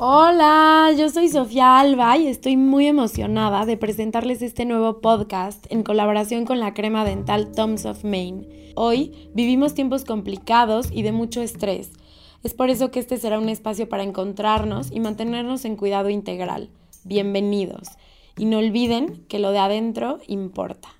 Hola, yo soy Sofía Alba y estoy muy emocionada de presentarles este nuevo podcast en colaboración con la crema dental Toms of Maine. Hoy vivimos tiempos complicados y de mucho estrés. Es por eso que este será un espacio para encontrarnos y mantenernos en cuidado integral. Bienvenidos. Y no olviden que lo de adentro importa.